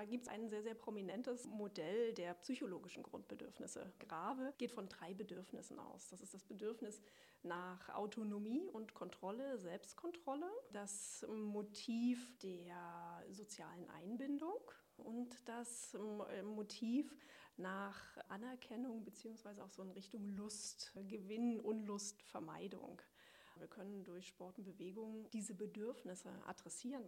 da gibt es ein sehr, sehr prominentes Modell der psychologischen Grundbedürfnisse. Grave geht von drei Bedürfnissen aus. Das ist das Bedürfnis nach Autonomie und Kontrolle, Selbstkontrolle, das Motiv der sozialen Einbindung und das ähm, äh, Motiv nach Anerkennung beziehungsweise auch so in Richtung Lust, Gewinn, Unlust, Vermeidung. Wir können durch Sport und Bewegung diese Bedürfnisse adressieren.